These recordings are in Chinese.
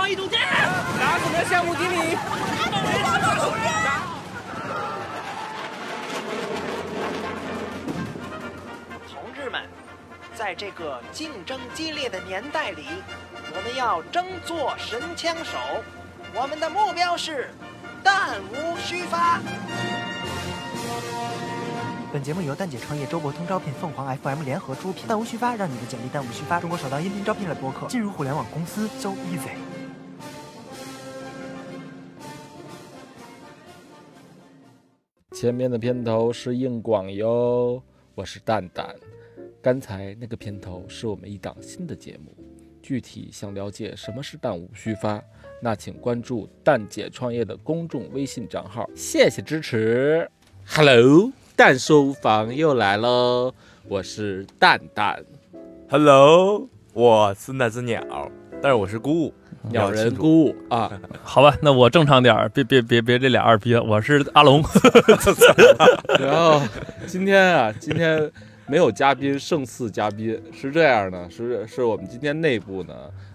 创意总监，拿我们的项目经理。同志们，在这个竞争激烈的年代里，我们要争做神枪手。我们的目标是弹无虚发。本节目由蛋姐创业、周伯通招聘、凤凰 FM 联合出品。弹无虚发，让你的简历弹无虚发。中国首档音频招聘类播客，进入互联网公司 so easy。前面的片头是硬广哟，我是蛋蛋。刚才那个片头是我们一档新的节目，具体想了解什么是弹无虚发，那请关注蛋姐创业的公众微信账号，谢谢支持。Hello，蛋书房又来喽，我是蛋蛋，Hello，我是那只鸟，但是我是孤舞，鸟人孤舞啊，好吧，那我正常点儿，别别别别这俩二逼了，我是阿龙。然后今天啊，今天没有嘉宾，胜似嘉宾，是这样的，是是我们今天内部呢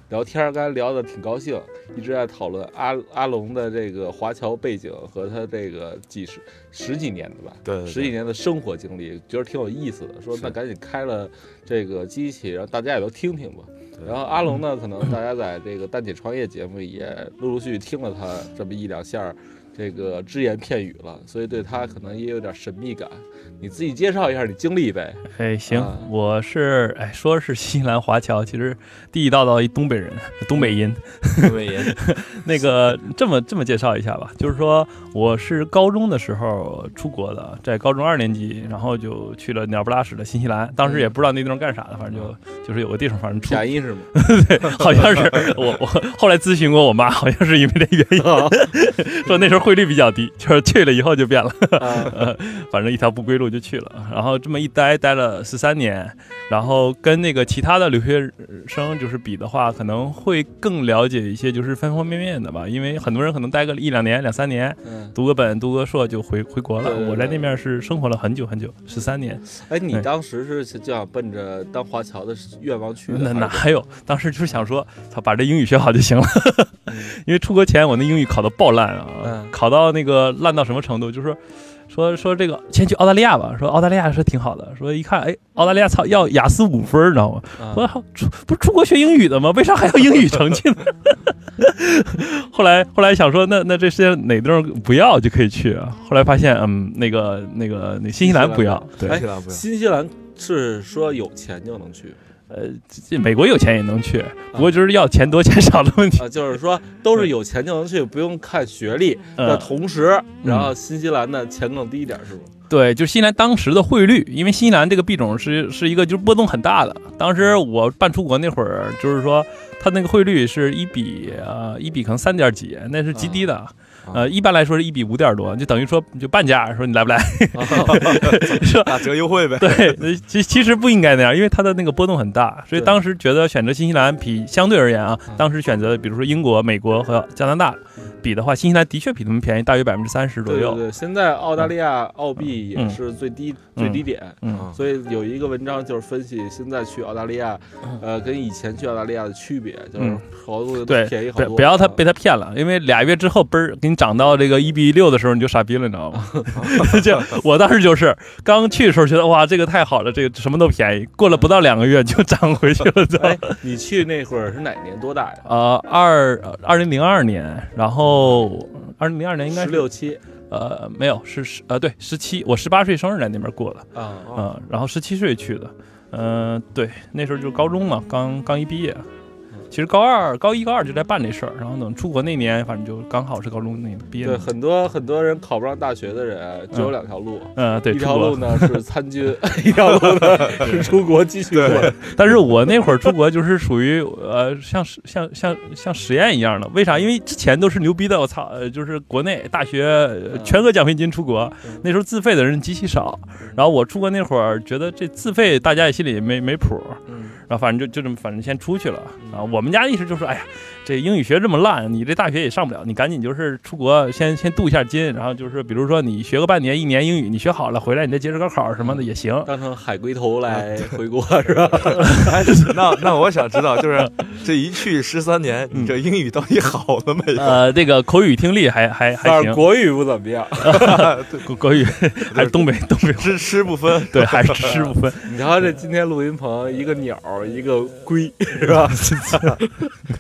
聊天，刚才聊的挺高兴，一直在讨论阿阿龙的这个华侨背景和他这个几十十几年的吧，对对对十几年的生活经历，觉得挺有意思的。说那赶紧开了这个机器，让大家也都听听吧。然后阿龙呢，可能大家在这个单体创业节目也陆陆续续听了他这么一两下这个只言片语了，所以对他可能也有点神秘感。你自己介绍一下你经历呗。哎，行啊，我是哎，说是新西兰华侨，其实地地道道一东北人，东北音。东北音，那个这么这么介绍一下吧，就是说我是高中的时候出国的，在高中二年级，然后就去了鸟不拉屎的新西兰，当时也不知道那地方干啥的，反正就就是有个地方，反正出便宜是吗？对好像是 我我后来咨询过我妈，好像是因为这原因，说那时候汇率比较低，就是去了以后就变了，啊，反正一条不归路就去了。然后这么一待待了十三年，然后跟那个其他的留学生就是比的话，可能会更了解一些就是方方面面的吧，因为很多人可能待个一两年、两三年，嗯，读个本、读个硕就回回国了我在那边是生活了很久很久，十三年。哎，你当时是就想奔着当华侨的愿望去的？那哪还有？当时就是想说，操，把这英语学好就行了。嗯 因为出国前我那英语考的爆烂啊，嗯考到那个烂到什么程度，就是说。说说这个先去澳大利亚吧，说澳大利亚是挺好的，说一看，哎，澳大利亚操要雅思五分，你知道吗？啊我操，出不是出国学英语的吗？为啥还要英语成绩呢？后来后来想说，那那这世界哪地方不要就可以去啊？后来发现，嗯，那个那个那新西兰不要，对，哎新西兰不要新西兰是说有钱就能去呃，这美国有钱也能去，不过就是要钱多 钱少的问题。啊，就是说都是有钱就能去，不用看学历嗯的同时，然后新西兰的钱更低一点是吗？对，就新西兰当时的汇率，因为新西兰这个币种是是一个就是波动很大的。当时我办出国那会儿，就是说它那个汇率是一比呃一比可能三点几，那是极低的。呃，一般来说是一比五点多，就等于说就半价，说你来不来？说 打折优惠呗。对，其其实不应该那样，因为它的那个波动很大，所以当时觉得选择新西兰比相对而言啊，当时选择比如说英国、美国和加拿大比的话，新西兰的确比他们便宜大约百分之三十左右。对对对，现在澳大利亚澳币也是最低最低点。嗯，所以有一个文章就是分析现在去澳大利亚，呃，跟以前去澳大利亚的区别，就是嗯好多东西都对，便宜好多。不不要他啊被他骗了，因为俩月之后嘣儿给你涨到这个一比六的时候，你就傻逼了，你知道吗？就我当时就是刚去的时候觉得哇这个太好了，这个什么都便宜，过了不到两个月就涨回去了，哎？，你去那会儿是哪年？多大呀？呃，二二零零二年，然后二零零二年应该是十六七呃没有是十呃对十七，我十八岁生日在那边过的，啊嗯、然后十七岁去的，嗯、对，那时候就是高中嘛，刚刚一毕业。其实高二、高一、高二就在办这事儿，然后等出国那年，反正就刚好是高中那年毕业对，很多很多人考不上大学的人只有两条路，嗯，对，一条路呢是参军，一条路呢 是出国继续混。但是我那会儿出国就是属于呃，像像像像实验一样的。为啥？因为之前都是牛逼的，我操，呃就是国内大学呃全额奖学金出国，那时候自费的人极其少。然后我出国那会儿觉得这自费大家也心里没没谱，嗯然后反正就就这么反正先出去了啊。我们家意识就是说，哎呀，这英语学这么烂，你这大学也上不了，你赶紧就是出国先先镀一下金，然后就是比如说你学个半年一年英语，你学好了回来你再接着高考什么的也行。当成海龟头来回国是吧？哎，那那我想知道，就是这一去十三年，你这英语到底好了没有？呃，这个口语听力还还还行，国语不怎么样。国国语还是东北东北吃吃不分，对，还是吃不分。你瞧这今天录音棚，一个鸟，一个龟，是吧？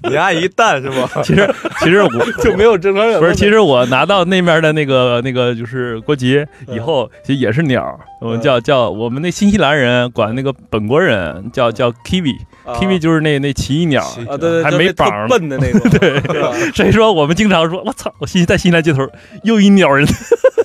你阿姨蛋是吧？其实其实我 就没有正常人。不是，其实我拿到那面的那个那个就是国籍以后，其实也是鸟。我们叫叫我们那新西兰人管那个本国人叫叫 kiwi，kiwi 就是那那奇异鸟啊，对对，还没绑笨的那种。对，所以说我们经常说，我操，我新在新西兰街头又一鸟人，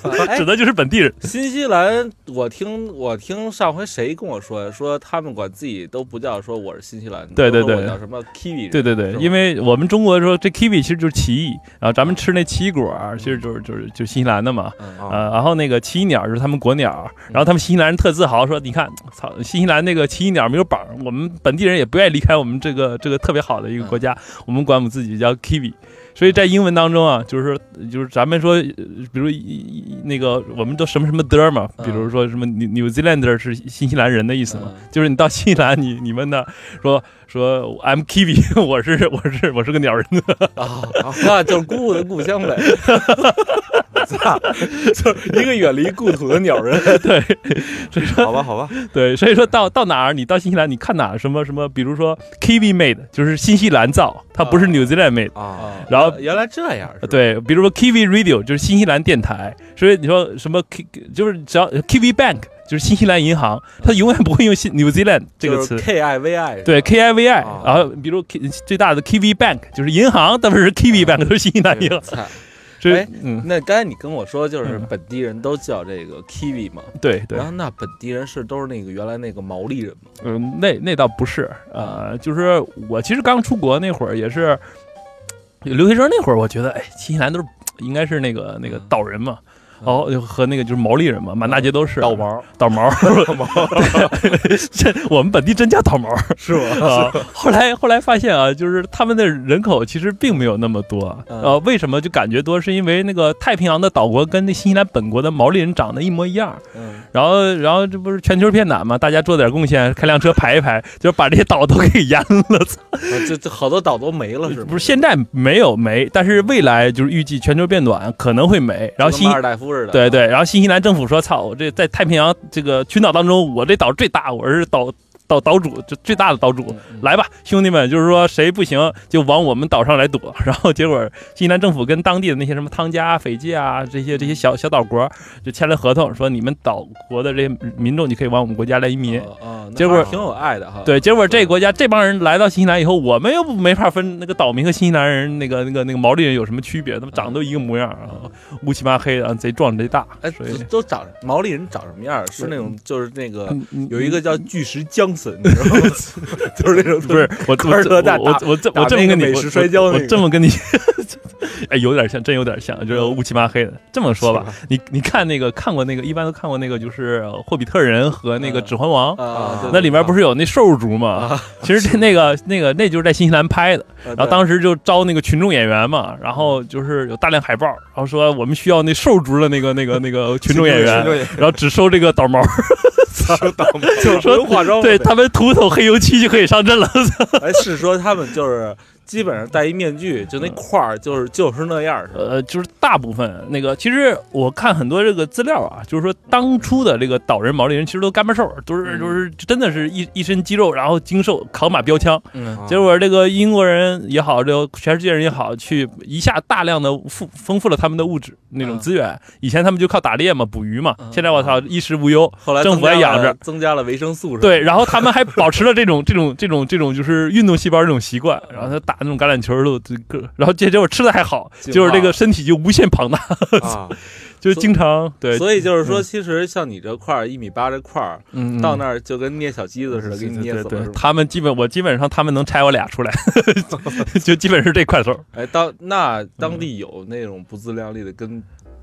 指的就是本地人。新西兰，我听我听上回谁跟我说，说他们管自己都不叫说我是新西兰，对对对，叫什么 kiwi，对对对，因为我们中国说这 kiwi 其实就是奇异，然后咱们吃那奇异果其实就是就是就新西兰的嘛，呃，然后那个奇异鸟就是他们国鸟，然后他们新西兰人特自豪说，你看，操，新西兰那个奇异鸟没有绑，我们本地人也不愿意离开我们这个这个特别好的一个国家，我们管我们自己叫 kiwi。所以在英文当中啊，就是就是咱们说，比如那个我们都什么什么的嘛，比如说什么 New New Zealander 是新西兰人的意思嘛，就是你到新西兰，你你问他说说 I'm Kiwi，我是我是我是个鸟人啊，那就是姑姑的故乡呗，就是一个远离故土的鸟人。对，所以说好吧好吧，对，所以说到到哪儿，你到新西兰，你看哪儿什么什么，比如说 Kiwi made，就是新西兰造，它不是 New Zealand made 啊，然后。原来这样，对，比如说 Kiwi Radio 就是新西兰电台，所以你说什么 K 就是只要 Kiwi Bank 就是新西兰银行，它永远不会用新 New Zealand 这个词，K I V I 对 K I V I，然后比如 K 最大的 Kiwi Bank 就是银行，但不是 Kiwi Bank 都是新西兰银行。所以，嗯，那刚才你跟我说就是本地人都叫这个 Kiwi 嘛？对对。然后那本地人是都是那个原来那个毛利人吗？嗯，那那倒不是，呃，就是我其实刚出国那会儿也是。留学生那会儿，我觉得，哎，新西兰都是应该是那个那个岛人嘛。哦，和那个就是毛利人嘛，满大街都是倒毛，倒毛，倒毛。这我们本地真叫倒毛，是吗？后来后来发现啊，就是他们的人口其实并没有那么多。呃，为什么就感觉多？是因为那个太平洋的岛国跟那新西兰本国的毛利人长得一模一样。嗯。然后然后这不是全球变暖嘛？大家做点贡献，开辆车排一排，就把这些岛都给淹了。操！这这好多岛都没了，是不是？现在没有没，但是未来就是预计全球变暖可能会没。然后新。对对，然后新西兰政府说：“操，我这在太平洋这个群岛当中，我这岛最大，我是岛。”岛岛主就最大的岛主，来吧，兄弟们，就是说谁不行就往我们岛上来躲。然后结果新西兰政府跟当地的那些什么汤加、斐济啊这些这些小小岛国就签了合同，说你们岛国的这些民众，你可以往我们国家来移民。啊，结果挺有爱的哈。对，结果这个国家这帮人来到新西兰以后，我们又没法分那个岛民和新西兰人那个那个那个毛利人有什么区别？他们长得都一个模样啊，乌漆嘛黑的，贼壮贼大。哎，都长毛利人长什么样？是那种就是那个有一个叫巨石江森。就是那种，不是我我我我这我这么跟你美式摔跤，我这么跟你，哎，有点像，真有点像，就是乌漆嘛黑的。这么说吧，你你看那个看过那个，一般都看过那个，就是《霍比特人》和那个《指环王》啊，那里面不是有那兽族吗？其实这那个那个那就是在新西兰拍的，然后当时就招那个群众演员嘛，然后就是有大量海报，然后说我们需要那兽族的那个那个那个 群众演员，然后只收这个倒毛。倒霉，就说化妆，对他们涂头黑油漆就可以上阵了。哎，是说他们就是。基本上戴一面具，就那块儿就是就是那样儿，呃，就是大部分那个。其实我看很多这个资料啊，就是说当初的这个岛人毛利人其实都干巴瘦，都是就是真的是一一身肌肉，然后精瘦，扛把标枪。嗯，结果这个英国人也好，这个全世界人也好，去一下大量的富丰富了他们的物质那种资源。以前他们就靠打猎嘛，捕鱼嘛。现在我操，衣食无忧。后来政府还养着，增加了维生素。对，然后他们还保持了这种这种这种这种就是运动细胞这种习惯，然后他打。那种橄榄球都这个，然后结结果吃的还好，就是这个身体就无限庞大，就经常对。所以就是说，其实像你这块儿一米八这块儿，到那儿就跟捏小鸡子似的，给你捏死了。他们基本我基本上他们能拆我俩出来，就基本是这块头。哎，当那当地有那种不自量力的跟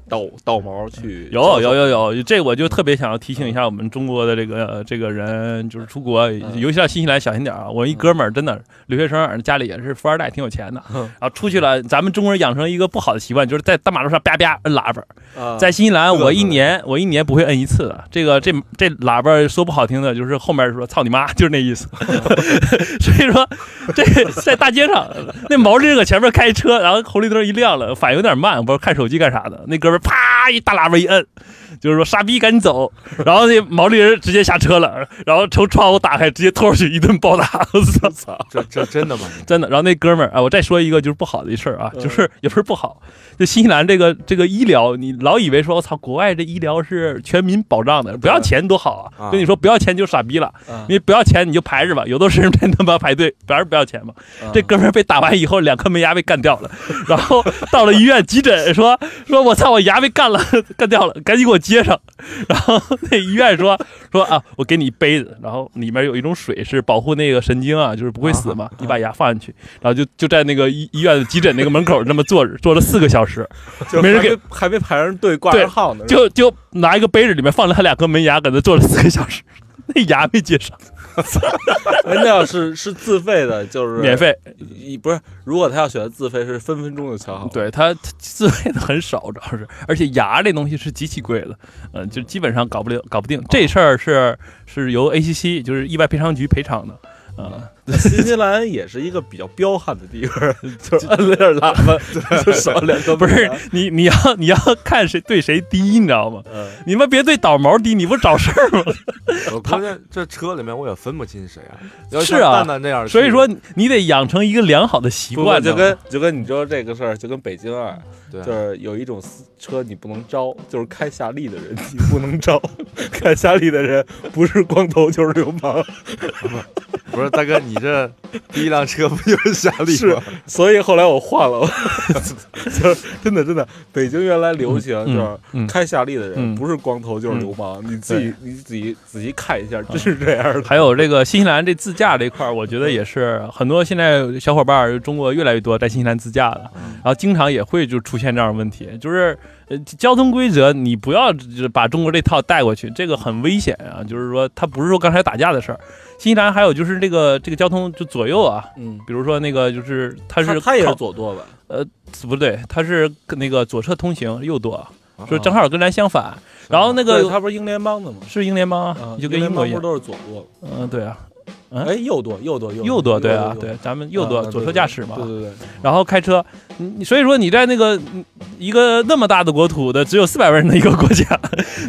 倒倒毛去有有有有，这我就特别想要提醒一下我们中国的这个这个人，就是出国，尤其到新西兰小心点啊！我一哥们儿真的留学生，家里也是富二代，挺有钱的，然后出去了，咱们中国人养成一个不好的习惯，就是在大马路上叭叭摁喇叭。啊在新西兰，我一年我一年不会摁一次的。这个这这喇叭说不好听的，就是后面说“操你妈”，就是那意思。所以说，这在大街上，那毛驴搁前面开车，然后红绿灯一亮了，反应有点慢，不知道看手机干啥的。那哥们儿啪一大喇叭一摁，就是说傻逼赶紧走。然后那毛利人直接下车了，然后从窗户打开，直接拖出去一顿暴打。我操！这这真的吗？真的。然后那哥们儿啊，我再说一个就是不好的一事儿啊，就是也不是不好，就新西兰这个这个医疗，你老以为说我操，国外这医疗是全民保障的，不要钱多好啊！啊跟你说不要钱就傻逼了，啊因为不要钱你就排着吧，有的是人真他妈排队，反正不要钱嘛。这哥们儿被打完以后，两颗门牙被干掉了，然后到了医院急诊说说我操，我牙被干了，干掉了，赶紧给我接上。然后那医院说 说啊，我给你一杯子，然后里面有一种水是保护那个神经啊，就是不会死嘛。你把牙放进去，然后就就在那个医医院的急诊那个门口那么坐着，坐了四个小时，就没人给还还没排上队挂对上号呢，就就拿一个杯子里面放了他两颗门牙，搁那坐了四个小时，那牙没接上，人家要是是自费的，就是免费。一不是，如果他要选择自费，是分分钟就敲好。，对他他自费的很少，主要是，而且牙这东西是极其贵的，嗯、就基本上搞不了，搞不定。这事儿是是由 ACC 就是意外赔偿局赔偿的，啊、新西兰也是一个比较彪悍的地方，就是摁了点喇叭 就少两个。不是，你你要你要看谁对谁低，你知道吗？嗯，你们别对倒毛低，你不找事儿吗？我关键这车里面我也分不清谁啊。要是啊蛋蛋这样，所以说你得养成一个良好的习惯，就跟就跟你说这个事儿，就跟北京啊，对就是有一种车你不能招，就是开夏利的人你不能招，开夏利的人不是光头就是流氓，不是大哥，你这第一辆车不就是夏利是吗？所以后来我换了，就 是真的真的，北京原来流行嗯就是嗯开夏利的人嗯。不是光头就是流氓，你自己你自己仔细看一下，真是这样的。还有这个新西兰这自驾这块儿，我觉得也是很多现在小伙伴儿，中国越来越多在新西兰自驾的，然后经常也会就出现这样的问题，就是呃交通规则你不要只把中国这套带过去，这个很危险啊。就是说，它不是说刚才打架的事儿。新西兰还有就是这个这个交通就左右啊，嗯，比如说那个就是它是他他也是左舵吧？呃不对，它是那个左侧通行右舵，啊就是正好跟咱相反。然后那个对他不是英联邦的吗？是英联邦啊啊，，就跟英国一样。都是左舵？嗯，对啊，嗯哎，右舵，右舵，右舵对啊，对，咱们右舵啊左车驾驶嘛对。对对，然后开车，你你所以说你在那个嗯一个那么大的国土的只有四百万人的一个国家，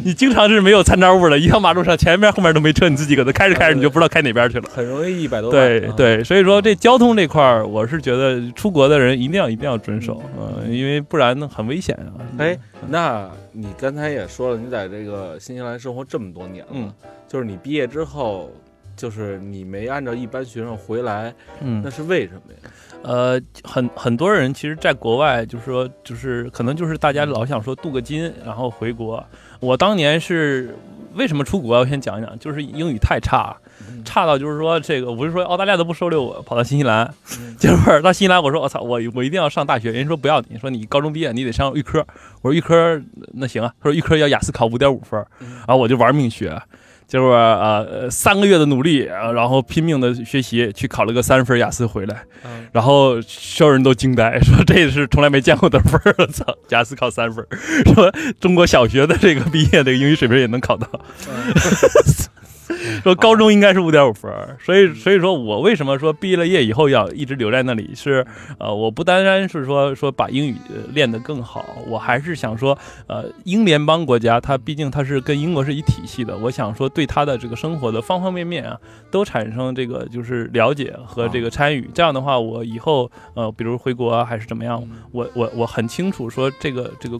你经常是没有参照物的，一条马路上前面后面都没车，你自己搁那开着开着你就不知道开哪边去了。很容易一百多对对，所以说这交通这块儿，我是觉得出国的人一定要一定要遵守，嗯，因为不然呢很危险啊。哎，那你刚才也说了，你在这个新西兰生活这么多年了，嗯就是你毕业之后，就是你没按照一般学生回来，嗯那，是为什么呀？呃，很很多人其实，在国外就是说，就是可能就是大家老想说镀个金，然后回国。我当年是为什么出国？我先讲一讲，就是英语太差，差到就是说这个，我是说澳大利亚都不收留我，跑到新西兰，结果到新西兰，我说我操，我我一定要上大学，人家说不要你，说你高中毕业你得上预科，我说预科那行啊，他说预科要雅思考五点五分，然后我就玩命学。结果啊、呃，三个月的努力，呃然后拼命的学习，去考了个三分雅思回来，嗯。然后所有人都惊呆，说这是从来没见过的分儿，我操，雅思考三分儿，说中国小学的这个毕业的英语水平也能考到，说高中应该是五点五分，所以所以说我为什么说毕了业以后要一直留在那里是，呃，我不单单是说说把英语呃练得更好，我还是想说，呃，英联邦国家它毕竟它是跟英国是一体系的，我想说对它的这个生活的方方面面啊，都产生这个就是了解和这个参与，这样的话，我以后呃，比如回国啊还是怎么样，我我我很清楚说这个这个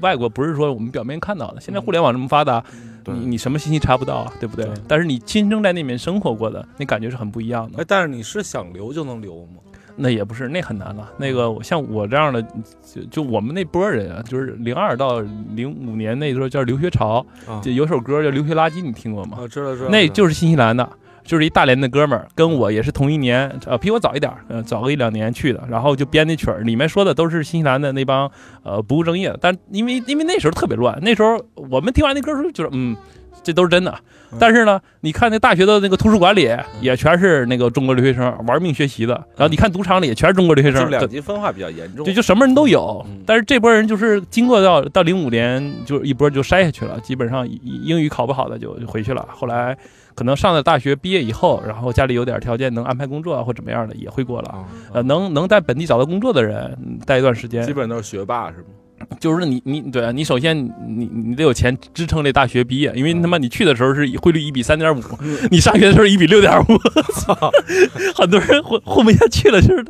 外国不是说我们表面看到的，现在互联网这么发达，对你你什么信息查不到啊，对不对对？但是你亲身在那边生活过的，那感觉是很不一样的哎，。但是你是想留就能留吗？那也不是，那很难了。那个像我这样的，就就我们那波人啊，就是零二到零五年那时候叫留学潮，啊就有首歌叫《留学垃圾》，你听过吗？啊，知道知道，那就是新西兰的。就是一大连的哥们儿，跟我也是同一年，呃，比我早一点儿，呃，早个一两年去的，然后就编那曲儿，里面说的都是新西兰的那帮呃不务正业的，但因为因为那时候特别乱，那时候我们听完那歌儿时候就是，嗯，这都是真的。但是呢，你看那大学的那个图书馆里也全是那个中国留学生玩命学习的，然后你看赌场里也全是中国留学生，就两极分化比较严重对，。就什么人都有嗯。但是这波人就是经过到到零五年，就一波就筛下去了，基本上英英语考不好的就就回去了。后来可能上了大学毕业以后，然后家里有点条件，能安排工作啊或怎么样的，也会过了。啊呃，能能在本地找到工作的人，嗯待一段时间基，本都是学霸是吗？就是你你对啊，你首先你你得有钱支撑这大学毕业，因为他妈你去的时候是以汇率一比三点五，你上学的时候一比六点五，很多人混混不下去了，就是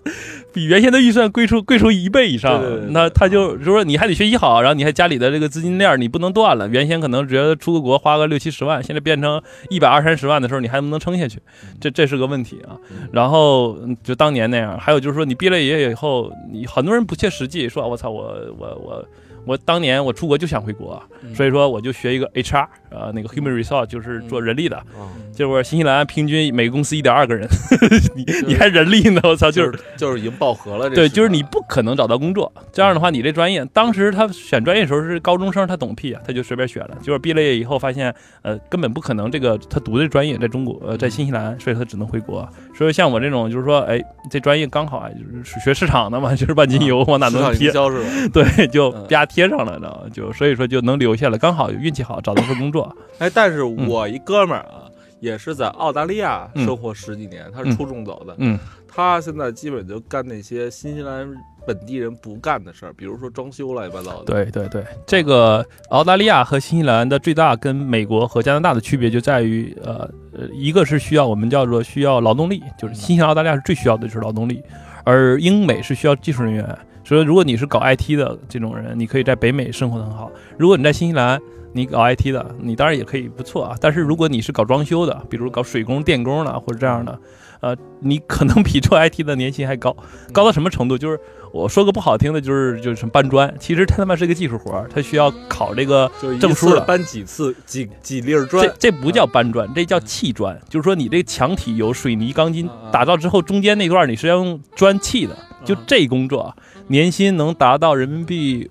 比原先的预算贵出贵出一倍以上对对对。对那他就就说你还得学习好，然后你还家里的这个资金链你不能断了。原先可能觉得出个国花个六七十万，现在变成一百二三十万的时候，你还能不能撑下去？这这是个问题啊。然后嗯就当年那样，还有就是说你毕了业以后，你很多人不切实际，说我操我我我我了当年我出国就想回国，所以说我就学一个 HR，呃，那个 human resource 就是做人力的。啊，结果新西兰平均每个公司一点二个人，你你还人力呢？我操，就是就是已经饱和了。对，就是你不可能找到工作。这样的话，你这专业当时他选专业的时候是高中生，他懂屁啊，他就随便选了。结果毕了业以后发现，呃，根本不可能这个他读的专业在中国，呃，在新西兰，所以他只能回国。所以像我这种就是说，哎，这专业刚好啊，就是学市场的嘛，就是万金油往哪市场能贴营，销是吧？对，就嗯啪贴上了，呢？就所以说就能留下来，刚好运气好找到份工作。哎，但是我一哥们儿啊，也是在澳大利亚嗯生活十几年，他是嗯初中走的，嗯他现在基本就干那些新西兰本地人不干的事儿，比如说装修乱七八糟的。对对对，这个澳大利亚和新西兰的最大跟美国和加拿大的区别就在于，呃呃，一个是需要我们叫做需要劳动力，就是新西兰、澳大利亚是最需要的就是劳动力，而英美是需要技术人员。所以，如果你是搞 IT 的这种人，你可以在北美生活的很好。如果你在新西兰，你搞 IT 的，你当然也可以不错啊。但是如果你是搞装修的，比如搞水工、电工的或者这样的，呃，你可能比做 IT 的年薪还高，高到什么程度？就是我说个不好听的，就是就是什么搬砖，其实他他妈是个技术活儿，它需要考这个证书了。次搬几次几几粒砖这，这不叫搬砖，这叫砌砖，就是说你这墙体有水泥、钢筋啊打造之后，中间那段你是要用砖砌的，就这工作啊年薪能达到人民币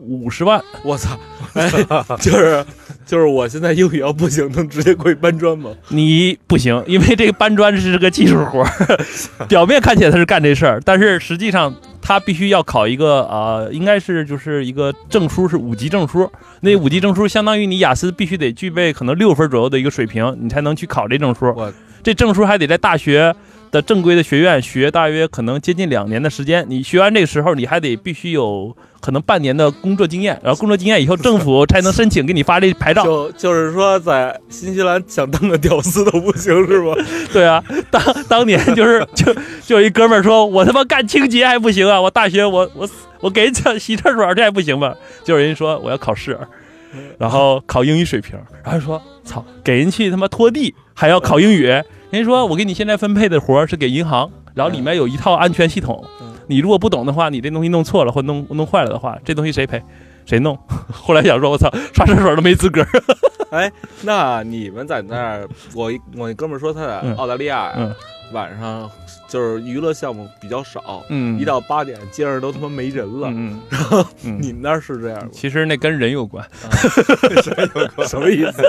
五十万。我操！哎，就是就是我现在英语要不行，能直接过去搬砖吗？你不行，因为这个搬砖是个技术活儿，表面看起来他是干这事儿，但是实际上他必须要考一个呃，应该是就是一个证书，是五级证书。那五级证书相当于你雅思必须得具备可能六分左右的一个水平，你才能去考这证书我。这证书还得在大学的正规的学院学大约可能接近两年的时间。你学完这个时候，你还得必须有可能半年的工作经验，然后工作经验以后，政府才能申请给你发这牌照。就就是说，在新西兰想当个屌丝都不行是吧？对啊，当当年就是就就一哥们儿说，我他妈干清洁还不行啊，我大学我我我给人家洗厕所这还不行吗？就有人家说我要考试，然后考英语水平，然后说操，给人去他妈拖地还要考英语，人家说我给你现在分配的活儿是给银行，然后里面有一套安全系统嗯，你如果不懂的话，你这东西弄错了或弄弄坏了的话，这东西谁赔？谁弄？后来想说，我操，刷厕所都没资格。哎，那你们在那儿，我我一哥们儿说他在嗯澳大利亚晚上就是娱乐项目比较少，嗯一到八点街上都他妈没人了。嗯然后，你们那儿是这样吗？其实那跟人有关。什么意思？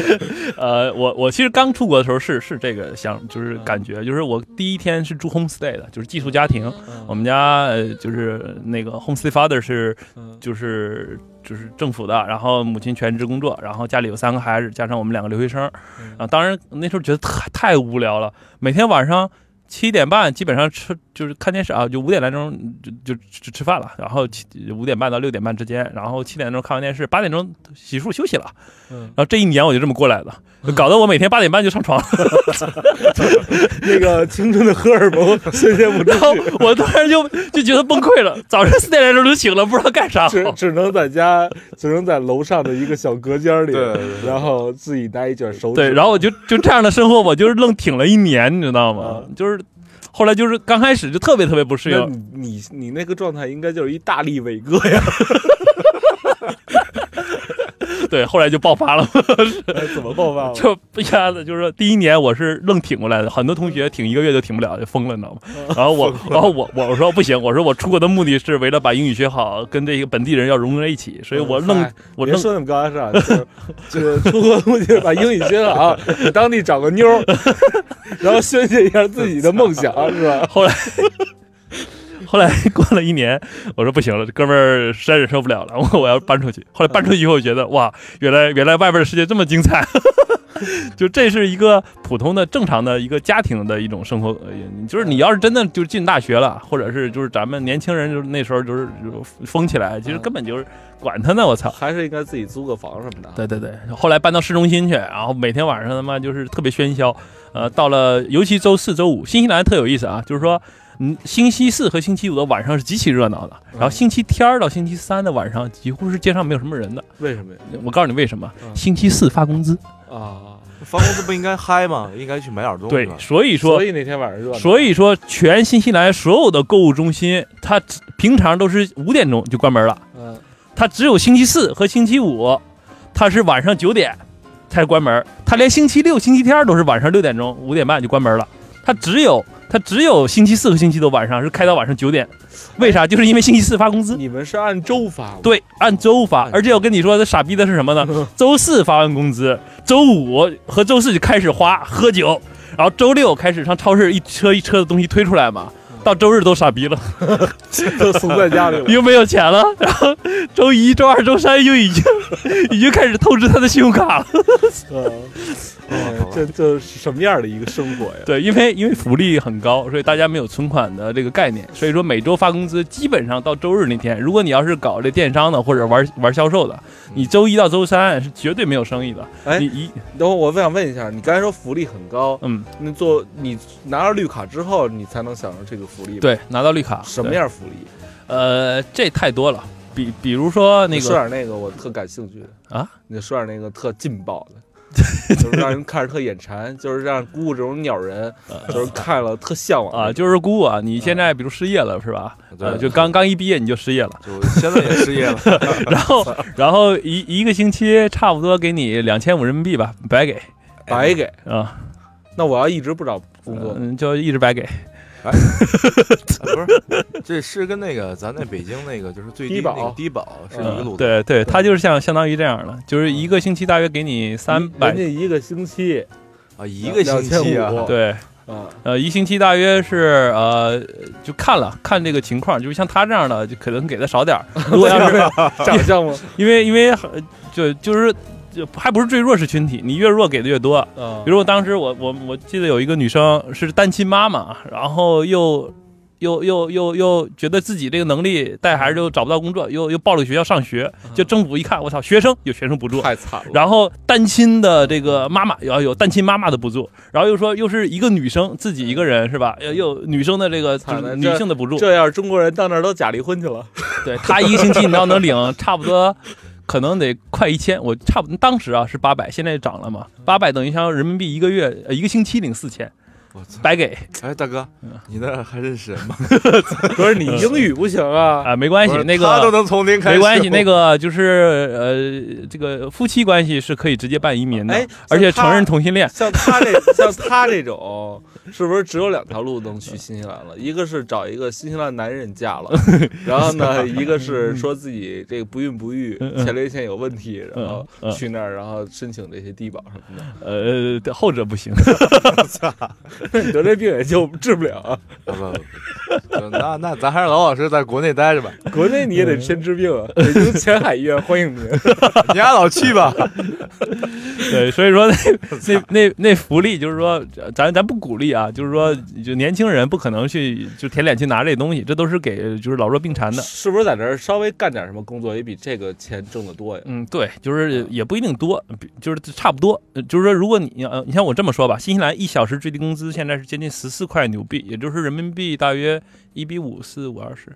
呃，我我其实刚出国的时候是是这个想就是感觉，就是我第一天是住 homestay 的，就是寄宿家庭。我们家呃就是那个 homestay father 是嗯就是就是政府的，然后母亲全职工作，然后家里有三个孩子，加上我们两个留学生。啊，当然那时候觉得太太无聊了，每天晚上。七点半基本上吃就是看电视啊，就五点来钟就就就吃饭了，然后七五点半到六点半之间，然后七点钟看完电视，八点钟洗漱休息了，嗯然后这一年我就这么过来的，搞得我每天八点半就上床了，那个青春的荷尔蒙宣泄不出然后去，我突然就就觉得崩溃了，早上四点来钟就醒了，不知道干啥好。只只能在家，只能在楼上的一个小隔间里，然后自己拿一卷手指，对，然后我就就这样的生活，我就是愣挺了一年，你知道吗？就是后来就是刚开始就特别特别不适应，你你你那个状态应该就是一大力伟哥呀！对，后来就爆发了，哎怎么爆发了？就一下子就是说，第一年我是愣挺过来的，很多同学挺一个月就挺不了，就疯了，你知道吗？然后我，然后我我说不行，我说我出国的目的是为了把英语学好，跟这个本地人要融在一起，所以我愣嗨我愣别说那么高大上，就是就是出国目的把英语学好，给当地找个妞儿，然后宣泄一下自己的梦想，是吧？后来，后来 过了一年，我说不行了，这哥们儿实在忍受不了了，我我要搬出去。后来搬出去以后，我觉得哇，原来原来外边的世界这么精彩。就这是一个普通的、正常的一个家庭的一种生活，呃就是你要是真的就进大学了，或者是就是咱们年轻人就是那时候就是就疯起来，其实根本就是管他呢，我操！还是应该自己租个房什么的。对对对，后来搬到市中心去，然后每天晚上他妈就是特别喧嚣。呃，到了尤其周四周五，新西兰特有意思啊，就是说，嗯，星期四和星期五的晚上是极其热闹的，然后星期天儿到星期三的晚上几乎是街上没有什么人的。为什么呀？我告诉你为什么，嗯星期四发工资，啊，发工资不应该嗨吗？应该去买点东西对。，所以说所以那天晚上热闹。所以说，全新西兰所有的购物中心，它平常都是五点钟就关门了，嗯，它只有星期四和星期五，它是晚上九点才关门，它连星期六、星期天都是晚上六点钟、五点半就关门了。它只有它只有星期四和星期六晚上是开到晚上九点，为啥？就是因为星期四发工资。你们是按周发？对，按周发，而且我跟你说，这傻逼的是什么呢？周四发完工资，周五和周四就开始花喝酒，然后周六开始上超市一车一车的东西推出来嘛，到周日都傻逼了，都怂在家里了。又没有钱了，然后周一周二周三又已经已经开始透支他的信用卡了。这这是什么样的一个生活呀？对，因为因为福利很高，所以大家没有存款的这个概念，所以说每周发工资，基本上到周日那天，如果你要是搞这电商的或者玩玩销售的，你周一到周三是绝对没有生意的。哎你一等会儿我想问一下，你刚才说福利很高，嗯，那做你拿了绿卡之后，你才能享受这个福利吗？，对拿到绿卡，什么？样福利？呃，这太多了，比比如说那个说点那个我特感兴趣的啊，你说点那个特劲爆的，就是让人看着特眼馋，就是让姑姑这种鸟人，就是看了特向往啊，就是姑姑啊，你现在比如失业了是吧？对呃，就刚刚一毕业你就失业了，就现在也失业了，然后然后一一个星期差不多给你两千五人民币吧，白给白给。啊，那我要一直不找工作，嗯，就一直白给。啊不是，这是跟那个咱那北京那个就是最低那个低保是一个路子。嗯对对，他就是像相当于这样的，就是一个星期大约给你三百人，家一个星期啊，一个星期啊，对，啊，呃，一星期大约是呃，就看了看这个情况，就是像他这样的，就可能给的少点儿。如果要是长相吗？因为因为呃就就是就还不是最弱势群体，你越弱给的越多。嗯比如我当时我我我记得有一个女生是单亲妈妈，然后又又又又又觉得自己这个能力带孩子又找不到工作，又又报了学校上学，就政府一看，我操，学生有学生补助。太惨了。然后单亲的这个妈妈要有单亲妈妈的补助，然后又说又是一个女生自己一个人是吧？又又女生的这个女性的补助，这要是中国人到那儿都假离婚去了，对他一个星期你要能领差不多，可能得快一千，我差不多当时啊是八百，现在涨了嘛，八百等于像人民币一个月呃一个星期领四千，白给哎，大哥，嗯你那还认识人吗？不是你英语不行啊？啊，没关系那个。他都能从零开始，没关系，那个就是呃，这个夫妻关系是可以直接办移民的，哎而且承认同性恋。像他这像他这种，是不是只有两条路能去新西兰了？一个是找一个新西兰男人嫁了，然后呢，一个是说自己这个不孕不育前列腺有问题，然后去那儿，然后申请这些低保什么的。呃，后者不行。那你得这病也就治不了啊，那那咱还是老老实实在国内待着吧。国内你也得先治病啊。北京前海医院欢迎您。你俩老去吧。对，所以说那那那那福利就是说，咱咱不鼓励啊，就是说，就年轻人不可能去就舔脸去拿这东西，这都是给就是老弱病残的。是不是在这儿稍微干点什么工作也比这个钱挣得多呀？嗯，对，就是也不一定多，比就是差不多。呃就是说，如果你呃，你像我这么说吧，新西兰一小时最低工资现在是接近十四块纽币，也就是人民币大约一比五四五二十，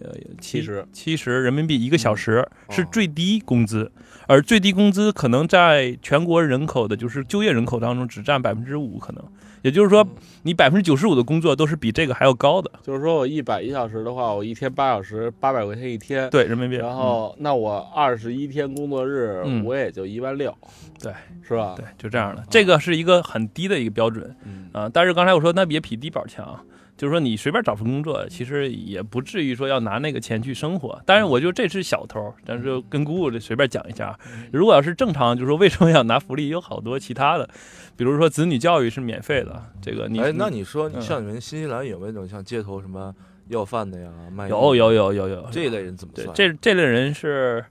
呃，七70七十人民币一个小时是哦最低工资，而最低工资可能在全国人口的就是就业人口当中只占百分之五，可能也就是说，你百分之九十五的工作都是比这个还要高的。就是说我一百一小时的话，我一天八小时，八百块钱一天。对人民币，然后那我二十一天工作日，嗯我也就一万六，对，是吧？对，就这样的。这个是一个很低的一个标准嗯啊、但是刚才我说那也比低保强，就是说你随便找份工作，其实也不至于说要拿那个钱去生活。当然，我就这是小偷，但是就跟姑姑这随便讲一下。如果要是正常，就是说为什么要拿福利？有好多其他的，比如说子女教育是免费的，这个你哎，那你说嗯像你们新西兰有没有那种像街头什么要饭的呀、卖有有有有有这一类人怎么对算？这这类人是，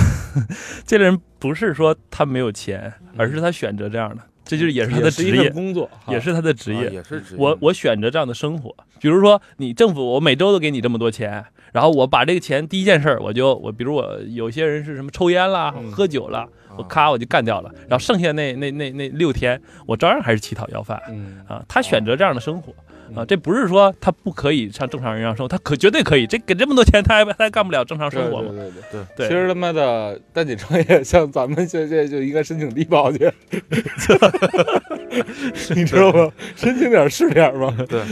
这类人不是说他没有钱，而是他选择这样的，这就是也是他的职业，工作，也是他的职啊业。也是职业。我我选择这样的生活，比如说你政府，我每周都给你这么多钱，然后我把这个钱第一件事儿，我就我比如我有些人是什么抽烟啦、嗯喝酒啦，我啊咔我就干掉了，然后剩下那那那那六天，我照样还是乞讨要饭嗯啊。他选择这样的生活啊，嗯这不是说他不可以像正常人一样生活，他可绝对可以。这给这么多钱，他还他还干不了正常生活吗？对对对其实他妈的单姐创业，像咱们现在就应该申请低保去，你知道吗？申请点是点吗。对，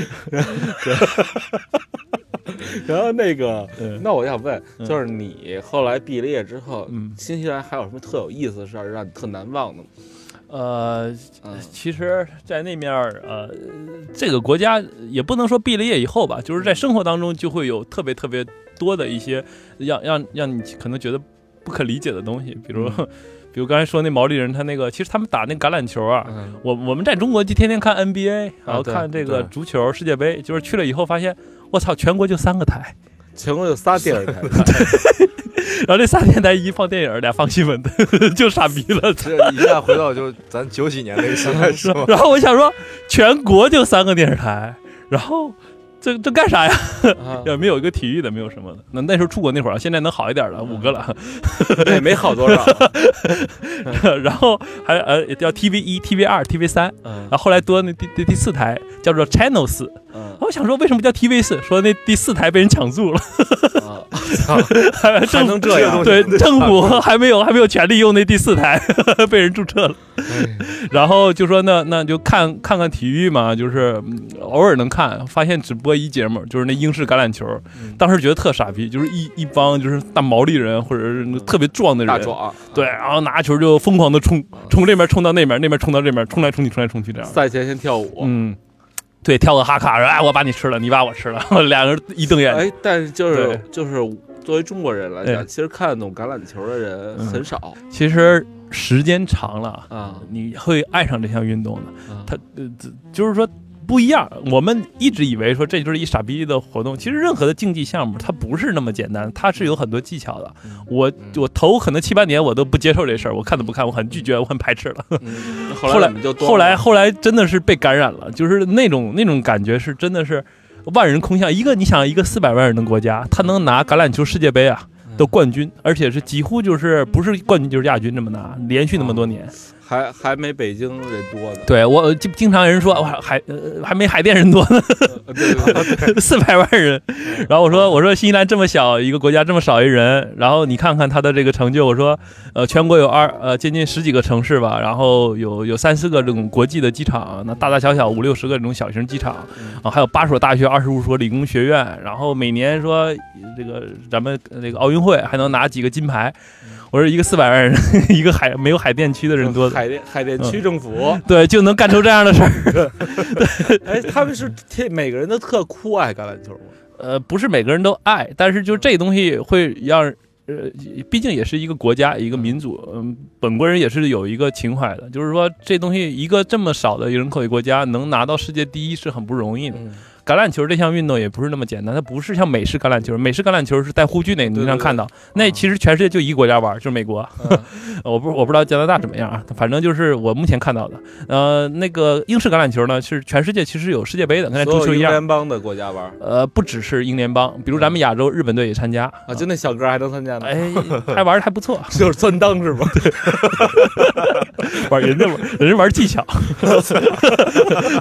然后那个，嗯那我想问，嗯就是你后来毕了业之后，嗯新西兰还有什么特有意思的事儿让你特难忘的吗？呃，嗯。其实，在那面儿，呃，这个国家也不能说毕了业以后吧，就是在生活当中就会有特别特别多的一些让让让你可能觉得不可理解的东西，比如，比如刚才说那毛利人，他那个其实他们打那橄榄球啊，嗯。我我们在中国就天天看 NBA，然后看这个足球世界杯，就是去了以后发现，我操，全国就三个台，全国有仨电视台，然后这仨电台一放电影，俩放新闻的，就傻逼了。这一下回到就咱九几年那个时代是吧？然后我想说，全国就三个电视台，然后这这干啥呀？啊也没有一个体育的，没有什么的。那那时候出国那会儿，现在能好一点了，五个了。也没好多少。然后还呃叫 TV 一、TV 二、TV 三，嗯然后后来多那第第第四台叫做 Channel 四。嗯我想说，为什么叫 TV 四？说那第四台被人抢注了，啊，还 还能这样？对，政府还没有还没有权利用那第四台，被人注册了。哎然后就说那那就看看看体育嘛，就是嗯偶尔能看，发现只播一节目，就是那英式橄榄球。嗯当时觉得特傻逼，就是一一帮就是大毛利人或者是特别壮的人，大壮，对，然后拿球就疯狂的冲，从这边冲到那边，那边冲到这边，冲来冲去，冲来冲去这样。赛前先跳舞。嗯，对，跳个哈卡，说哎，我把你吃了，你把我吃了，两个人一瞪眼睛。哎，但是就是就是作为中国人来哎讲，其实看得懂橄榄球的人嗯很少其实时间长了，啊。你会爱上这项运动的。啊它呃，就是说不一样。我们一直以为说这就是一傻逼的活动，其实任何的竞技项目它不是那么简单，它是有很多技巧的。我我头可能七八年我都不接受这事儿，我看都不看，我很拒绝，我很排斥了。嗯 后来后来后来真的是被感染了，就是那种那种感觉是真的是万人空巷。一个你想一个四百万人的国家，他能拿橄榄球世界杯啊的冠军，而且是几乎就是不是冠军就是亚军这么拿，连续那么多年。还还没北京人多呢。对我经经常有人说哇海呃还没海淀人多呢，四百万人。然后我说我说新西兰这么小一个国家这么少一人，然后你看看他的这个成就，我说呃全国有二呃接近十几个城市吧，然后有有三四个这种国际的机场，那大大小小五六十个这种小型机场啊，还有八所大学，二十五所理工学院，然后每年说呃这个咱们那这个奥运会还能拿几个金牌。我说一个四百万人，一个海没有海淀区的人多，海淀海淀区政府，对，就能干出这样的事儿。哎，他们是特每个人都特酷爱橄榄球吗？呃，不是每个人都爱，但是就这东西会让，呃，毕竟也是一个国家，一个民族，嗯，本国人也是有一个情怀的，就是说这东西一个这么少的人口的国家能拿到世界第一是很不容易的。嗯，橄榄球这项运动也不是那么简单，它不是像美式橄榄球，美式橄榄球是带护具那经常看到，那其实全世界就一个国家玩，就是美国。嗯 我不我不知道加拿大怎么样啊，反正就是我目前看到的。呃，那个英式橄榄球呢，是全世界其实有世界杯的，跟所有英足球一样。联邦的国家玩呃，不只是英联邦，比如咱们亚洲日本队也参加啊，就那小哥还能参加呢，哎，还玩的还不错，就是钻裆是吧？玩人家玩人家玩技巧。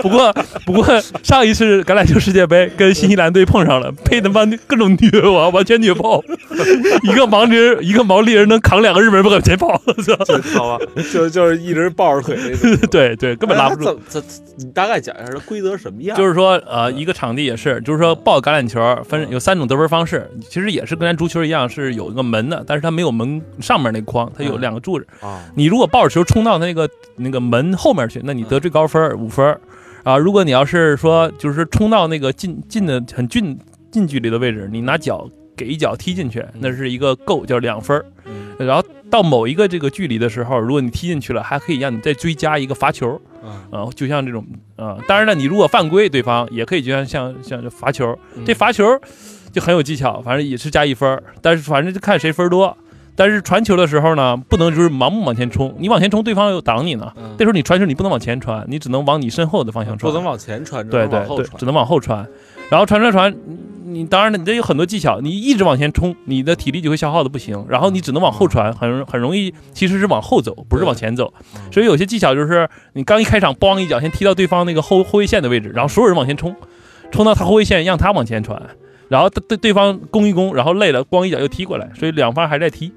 不过不过上一次橄榄球球世界杯跟新西兰队碰上了，被他妈各种虐我，完全虐爆，一个盲人一个毛利人能扛两个日本人往前跑，我操好吧，就就是一直抱着腿那种。对对，根本拉不住。哎它怎怎你大概讲一下这规则什么样？就是说，呃，一个场地也是，就是说抱橄榄球分有三种得分方式，其实也是跟咱足球一样，是有一个门的，但是它没有门上面那框，它有两个柱子。啊，你如果抱着球冲到那个那个门后面去，那你得最高分儿五分儿啊。如果你要是说就是冲到那个近近的很近近距离的位置，你拿脚给一脚踢进去，那是一个够叫两分儿。然后到某一个这个距离的时候，如果你踢进去了，还可以让你再追加一个罚球。嗯啊、就像这种啊、当然了，你如果犯规，对方也可以就像像像罚球，这罚球就很有技巧，反正也是加一分儿，但是反正就看谁分多。但是传球的时候呢，不能就是盲目往前冲，你往前冲，对方又挡你呢。嗯这时候你传球，你不能往前传，你只能往你身后的方向传，不能往前传，对对对，只。能往后传。然后传传传，你当然了，你这有很多技巧，你一直往前冲，你的体力就会消耗的不行，然后你只能往后传，很容很容易其实是往后走，不是往前走。所以有些技巧就是你刚一开场，咣一脚先踢到对方那个后后卫线的位置，然后所有人往前冲，冲到他后卫线，让他往前传，然后对对对方攻一攻，然后累了，咣一脚又踢过来，所以两方还在踢。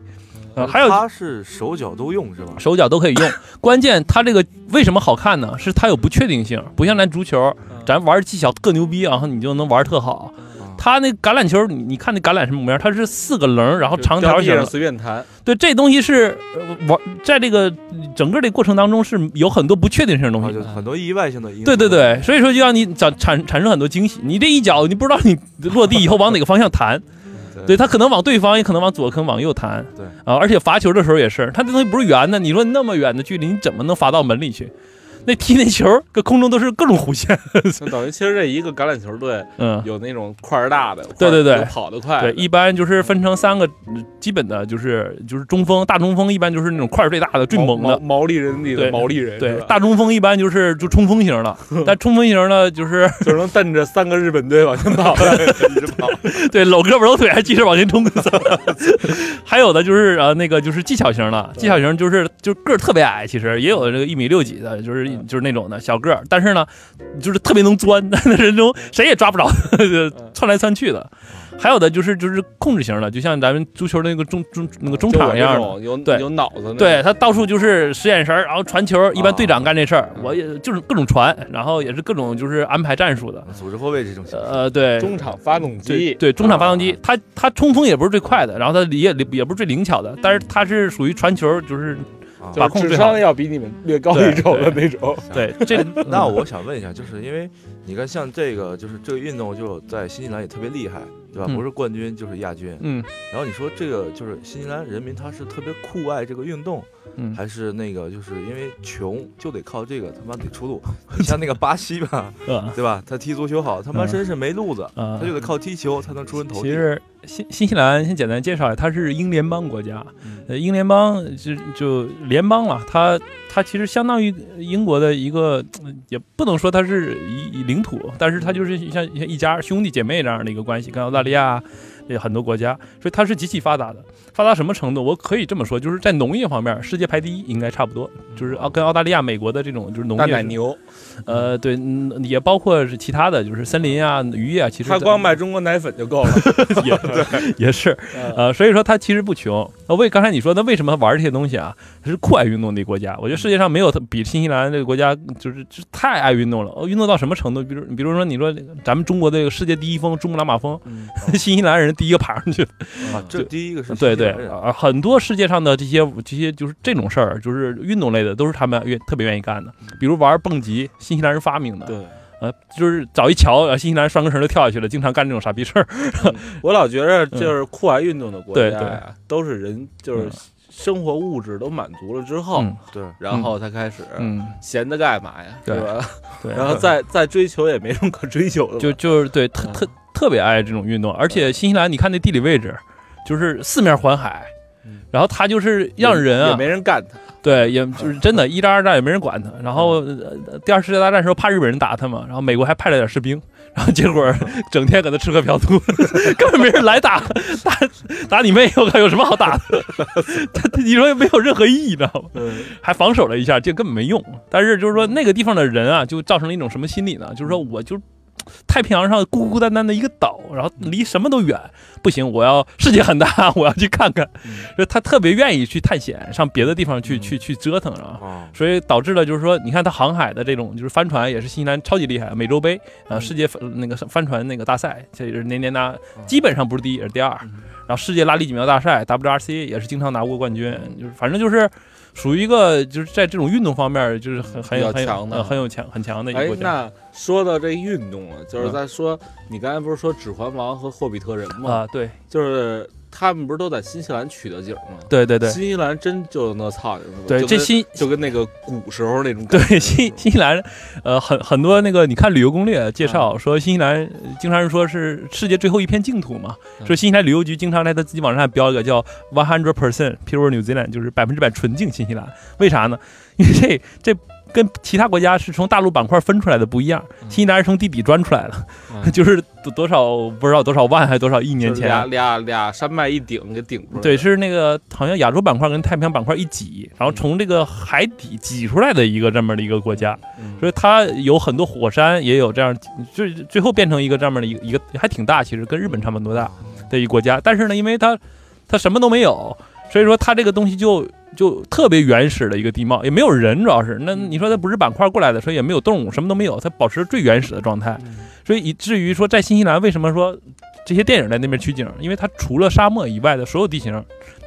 呃，还有它是手脚都用是吧？手脚都可以用。关键它这个为什么好看呢？是它有不确定性，不像咱足球，咱玩技巧特牛逼，然后你就能玩特好。它那橄榄球，你你看那橄榄什么模样？它是四个棱，然后长条形随便弹，对，这东西是呃玩在这个整个这过程当中是有很多不确定性的东啊，西就。很多意外性的因素。对对对，所以说就让你产产产生很多惊喜。你这一脚，你不知道你落地以后往哪个方向弹，对，他可能往对方，也可能往左，可能往右弹。对啊，而且罚球的时候也是，他这东西不是圆的，你说那么远的距离，你怎么能罚到门里去？那踢那球，搁空中都是各种弧线。那等于其实这一个橄榄球队嗯，有那种块儿大的，对对对跑得快，对，一般就是分成三个嗯基本的，就是就是中锋，大中锋一般就是那种块儿最大的、最猛的。毛毛利人里的对毛利人，对大中锋一般就是就冲锋型的，但冲锋型的就是就能蹬着三个日本队往前跑，一直跑。对搂胳膊搂腿还继续往前冲。还有的就是呃那个就是技巧型的，技巧型就是就是个儿特别矮，其实也有这个一米六几的，就是就是那种的小个儿，但是呢就是特别能钻，那人中谁也抓不着，窜来窜去的。还有的就是就是控制型的，就像咱们足球那个中中那个中场一样的。有对有脑子对他到处就是使眼神儿，然后传球，一般队长干这事儿，我也就是各种传，然后也是各种就是安排战术的。组织后卫这种形式。呃，对，中场发动机，对，中场发动机，他他冲锋也不是最快的，然后他也也不是最灵巧的，但是他是属于传球，就是啊把智商要比你们略高一筹的那种。对这 那我想问一下，就是因为你看，像这个，就是这个运动，就在新西兰也特别厉害，对吧？嗯不是冠军就是亚军。嗯然后你说这个就是新西兰人民，他是特别酷爱这个运动，嗯还是那个就是因为穷就得靠这个他妈得出路？你 像那个巴西吧，呃对吧？他踢足球好，他妈嗯真是没路子，呃他就得靠踢球才能出人头地。其实新新西兰先简单介绍一下，它是英联邦国家，嗯呃，英联邦就就联邦了，它它其实相当于英国的一个，呃也不能说它是一一领土，但是它就是像像一家兄弟姐妹这样的一个关系，跟澳大利亚。也很多国家，所以它是极其发达的。发达什么程度？我可以这么说，就是在农业方面，世界排第一，应该差不多。就是澳跟澳大利亚、美国的这种就是农大业奶牛，呃，对，嗯也包括是其他的，就是森林啊、渔业啊，其实他光卖中国奶粉就够了。也 也是，呃，所以说他其实不穷。那，为刚才你说，那为什么玩这些东西啊？它是酷爱运动的国家。我觉得世界上没有它比新西兰这个国家就是就是太爱运动了。哦，运动到什么程度？比如比如说，你说咱们中国这个世界第一峰珠穆朗玛峰，嗯 新西兰人第一个爬上去。啊，这第一个是对对啊，很多世界上的这些这些就是这种事儿，就是运动类的，都是他们愿特别愿意干的。比如玩蹦极，新西兰人发明的。对，呃，就是找一桥，呃新西兰人拴根绳就跳下去了，经常干这种傻逼事儿。我老觉着就是酷爱运动的国对家呀，都是人就是嗯生活物质都满足了之后，嗯对。然后才开始嗯，闲的干嘛呀，对吧？对。然后再再追求也没什么可追求的，就就是对特特特别爱这种运动，而且新西兰你看那地理位置，就是四面环海嗯，然后他就是让人啊，也没人干他，对，也就是真的，一战二战也没人管他，然后呃第二次世界大战时候怕日本人打他嘛，然后美国还派了点士兵，然后结果整天搁那吃喝嫖赌，根本没人来打打打你妹，我靠，有什么好打的？他他你说没有任何意义，你知道吗？嗯，还防守了一下，这根本没用。但是就是说那个地方的人啊，就造成了一种什么心理呢？就是说我就太平洋上孤孤单单的一个岛，然后离什么都远，不行，我要世界很大，我要去看看，所以他特别愿意去探险，上别的地方去去去折腾啊。啊，所以导致了就是说，你看他航海的这种就是帆船也是新西兰超级厉害，美洲杯啊、世界帆那个帆船那个大赛，这也是年年拿，基本上不是第一也是第二。然后世界拉力锦标大赛 WRC 也是经常拿过冠军，就是反正就是属于一个就是在这种运动方面就是很很有强的呃很有强很强的一个哎国，家。那说到这运动了，就是嗯在说你刚才不是说《指环王》和《霍比特人》吗？啊，对就是他们不是都在新西兰取的景吗？对对对新西兰真就那操？对，这新就跟那个古时候那种感觉对新 新西兰，呃，很很多那个你看旅游攻略介嗯绍说新西兰呃经常是说是世界最后一片净土嘛，嗯说新西兰旅游局经常在他自己网站上标一个叫 one hundred percent pure New Zealand，就是百分之百纯净新西兰。为啥呢？因为这这跟其他国家是从大陆板块分出来的不一样，新西兰是从地底钻出来的，嗯 就是多多少不知道多少万还是多少亿年前俩前。俩俩山脉一顶给顶出来。对，是那个好像亚洲板块跟太平洋板块一挤，然后从这个海底挤出来的一个这么的一个国家。嗯所以它有很多火山，也有这样，最最后变成一个这么的一个一个还挺大，其实跟日本差不多大的一个国家。但是呢，因为它它什么都没有，所以说它这个东西就就特别原始的一个地貌，也没有人，主要是。那你说它不是板块过来的，所以也没有动物，什么都没有，它保持最原始的状态。所以以至于说在新西兰为什么说这些电影在那边取景，因为它除了沙漠以外的所有地形，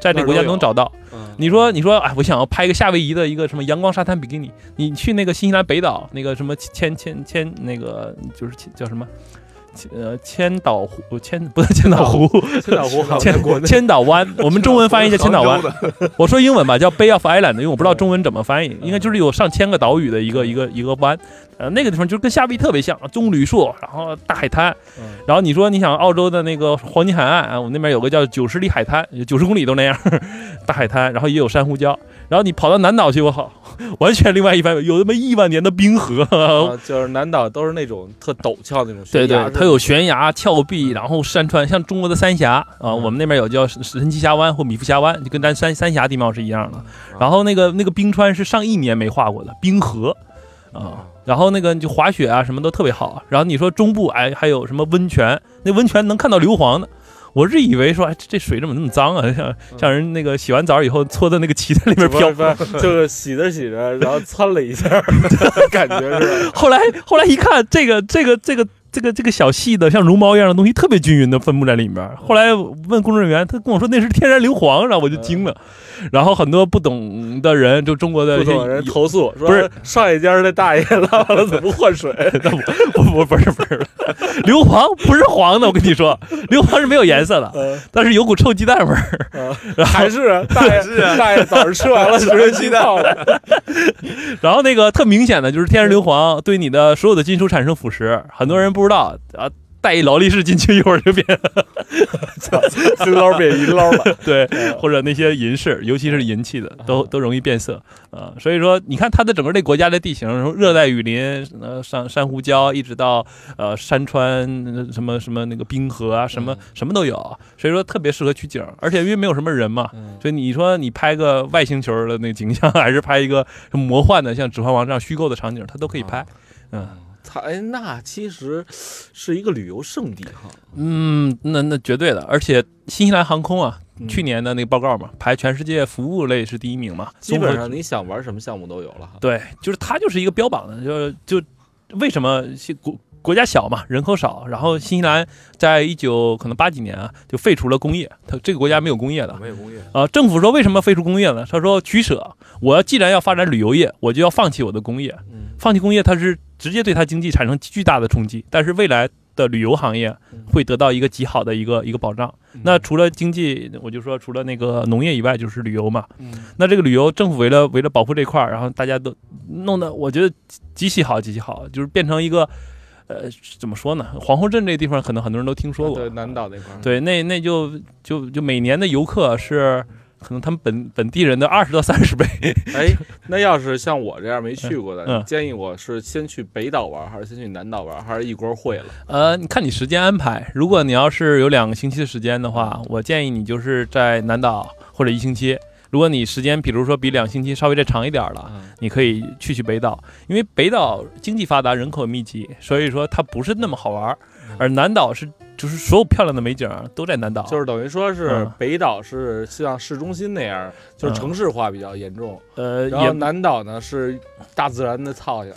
在这个国家能找到。嗯。你说，你说，哎，我想要拍一个夏威夷的一个什么阳光沙滩比基尼，你去那个新西兰北岛那个什么千千千那个就是叫什么，千呃千岛湖千 不是千岛湖，千岛湖好千在国内。千岛湾，我们中文翻译叫千岛湾，我说英文吧，叫 Bay of Island，因为我不知道中文怎么翻译，应该就是有上千个岛屿的一个一个一个湾，呃，那个地方就跟夏威夷特别像，棕榈树，然后大海滩，然后你说你想澳洲的那个黄金海岸啊，我们那边有个叫九十里海滩，九十公里都那样，大海滩，然后也有珊瑚礁，然后你跑到南岛去，我靠，完全另外一番，有那么亿万年的冰河，啊，就是南岛都是那种特陡峭那种悬崖，对对，它有悬崖、峭壁，然后山川，像中国的三峡啊，嗯我们那边有叫神奇峡湾或米夫峡湾，就跟咱三三峡地貌是一样的。嗯然后那个那个冰川是上亿年没化过的冰河啊，然后那个就滑雪啊什么都特别好。然后你说中部哎还有什么温泉，那温泉能看到硫磺的。我是以为说，哎，这这水怎么那么脏啊？像像人那个洗完澡以后搓的那个脐带里面 飘。就是洗着洗着，然后窜了一下，感觉是？后来后来一看，这个这个这个这个这个小细的像绒毛一样的东西特别均匀的分布在里面。后来问工作人员，他跟我说那是天然硫磺，然后我就惊了。然后很多不懂的人，就中国的人投诉说不是上一家那大爷拉完了怎么换水？不不不是不是，硫磺不是黄的，我跟你说，硫磺是没有颜色的，嗯但是有股臭鸡蛋味还是啊大爷大爷早上吃完了 直接鸡蛋了，然后那个特明显的就是天然硫磺对你的所有的金属产生腐蚀，很多人不知道啊。带一劳力士进去一会儿就变 金捞变银捞了。对，或者那些银饰，尤其是银器的，都都容易变色啊、所以说，你看它的整个这国家的地形，从热带雨林、呃珊珊瑚礁，一直到呃山川呃什么什么那个冰河啊，什么、什么都有，所以说特别适合取景。而且因为没有什么人嘛，所以你说你拍个外星球的那个景象，还是拍一个魔幻的像《指环王》这样虚构的场景，它都可以拍。嗯它哎，那其实是一个旅游胜地哈。嗯，那那绝对的，而且新西兰航空啊，嗯去年的那个报告嘛，排全世界服务类是第一名嘛，基本上你想玩什么项目都有了哈。对，就是它就是一个标榜的，就就为什么新国国家小嘛，人口少，然后新西兰在一九可能八几年啊就废除了工业，它这个国家没有工业的。没有工业，啊，政府说为什么废除工业呢？他说取舍，我要既然要发展旅游业，我就要放弃我的工业，嗯放弃工业，它是直接对它经济产生巨大的冲击。但是未来的旅游行业会得到一个极好的一个一个保障。那除了经济，我就说除了那个农业以外，就是旅游嘛。那这个旅游，政府为了为了保护这块儿，然后大家都弄得我觉得极其好，极其好，就是变成一个。呃，怎么说呢？皇后镇这地方可能很多人都听说过，对南岛那块儿，对，那那就就就每年的游客是可能他们本本地人的二十到三十倍。哎，那要是像我这样没去过的，嗯建议我是先去北岛玩，还是先去南岛玩，还是一锅烩了？呃，你看你时间安排，如果你要是有两个星期的时间的话，我建议你就是在南岛或者一星期。如果你时间比如说比两星期稍微再长一点了，嗯你可以去去北岛，因为北岛经济发达，人口密集，所以说它不是那么好玩儿，而南岛是就是所有漂亮的美景儿都在南岛，就是等于说是嗯。北岛是像市中心那样，就是城市化比较严重，呃然后南岛呢是大自然的操性。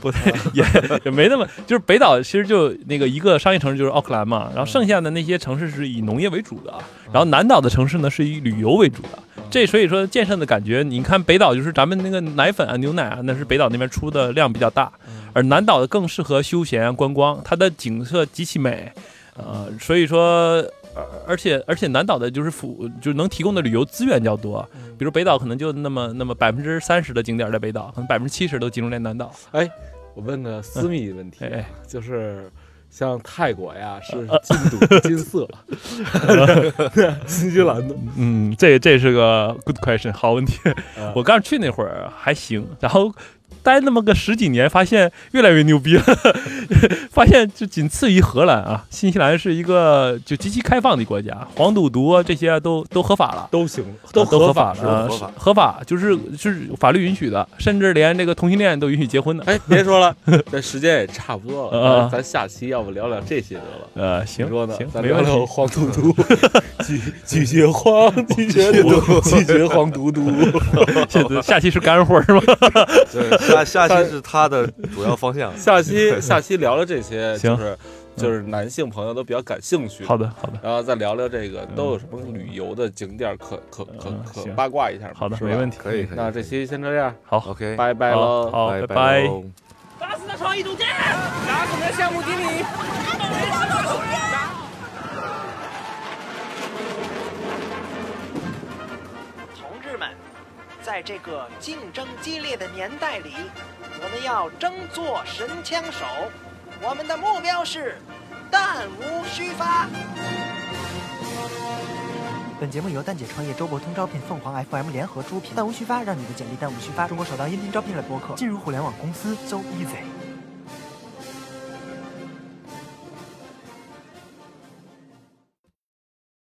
不对，也 也没那么，就是北岛其实就那个一个商业城市就是奥克兰嘛，然后剩下的那些城市是以农业为主的，然后南岛的城市呢是以旅游为主的。这所以说建设的感觉，你看北岛就是咱们那个奶粉啊、牛奶啊，那是北岛那边出的量比较大，而南岛的更适合休闲啊、观光，它的景色极其美，呃，所以说。而而且而且南岛的就是辅就是能提供的旅游资源较多，比如北岛可能就那么那么百分之三十的景点在北岛，可能百分之七十都集中在南岛。哎我问个私密问题，哎哎就是像泰国呀是呃金赌金色，新西兰的？嗯，这这是个 good question，好问题。啊我刚去那会儿还行，然后待那么个十几年，发现越来越牛逼了，发现就仅次于荷兰啊。新西兰是一个就极其开放的国家，黄赌毒啊这些啊都都合法了。都行，啊都合法了，合法是合法就是是法律允许的，甚至连这个同性恋都允许结婚的。哎，别说了，这时间也差不多了，啊咱下期要不聊聊这些得了。呃，行你说呢？行，咱聊聊。黄赌毒，拒拒绝黄，拒绝毒，拒绝黄赌毒。现在下期是干货是吗？对，下下期是他的主要方向。下期 下期聊聊这些，就是就是男性朋友都比较感兴趣。好的，好的，然后再聊聊这个都有什么旅游的景点可可可嗯可八卦一下嘛，好的，没问题。可以可以。那这期先这样，好，OK，拜拜好喽。好，拜拜打死他创意总监！拿我们的项目经理。在这个竞争激烈的年代里，我们要争做神枪手。我们的目标是弹无虚发。本节目由蛋姐创业、周伯通招聘、凤凰 FM 联合出品，弹无虚发，让你的简历弹无虚发。中国首档音频招聘类播客，进入互联网公司 so easy。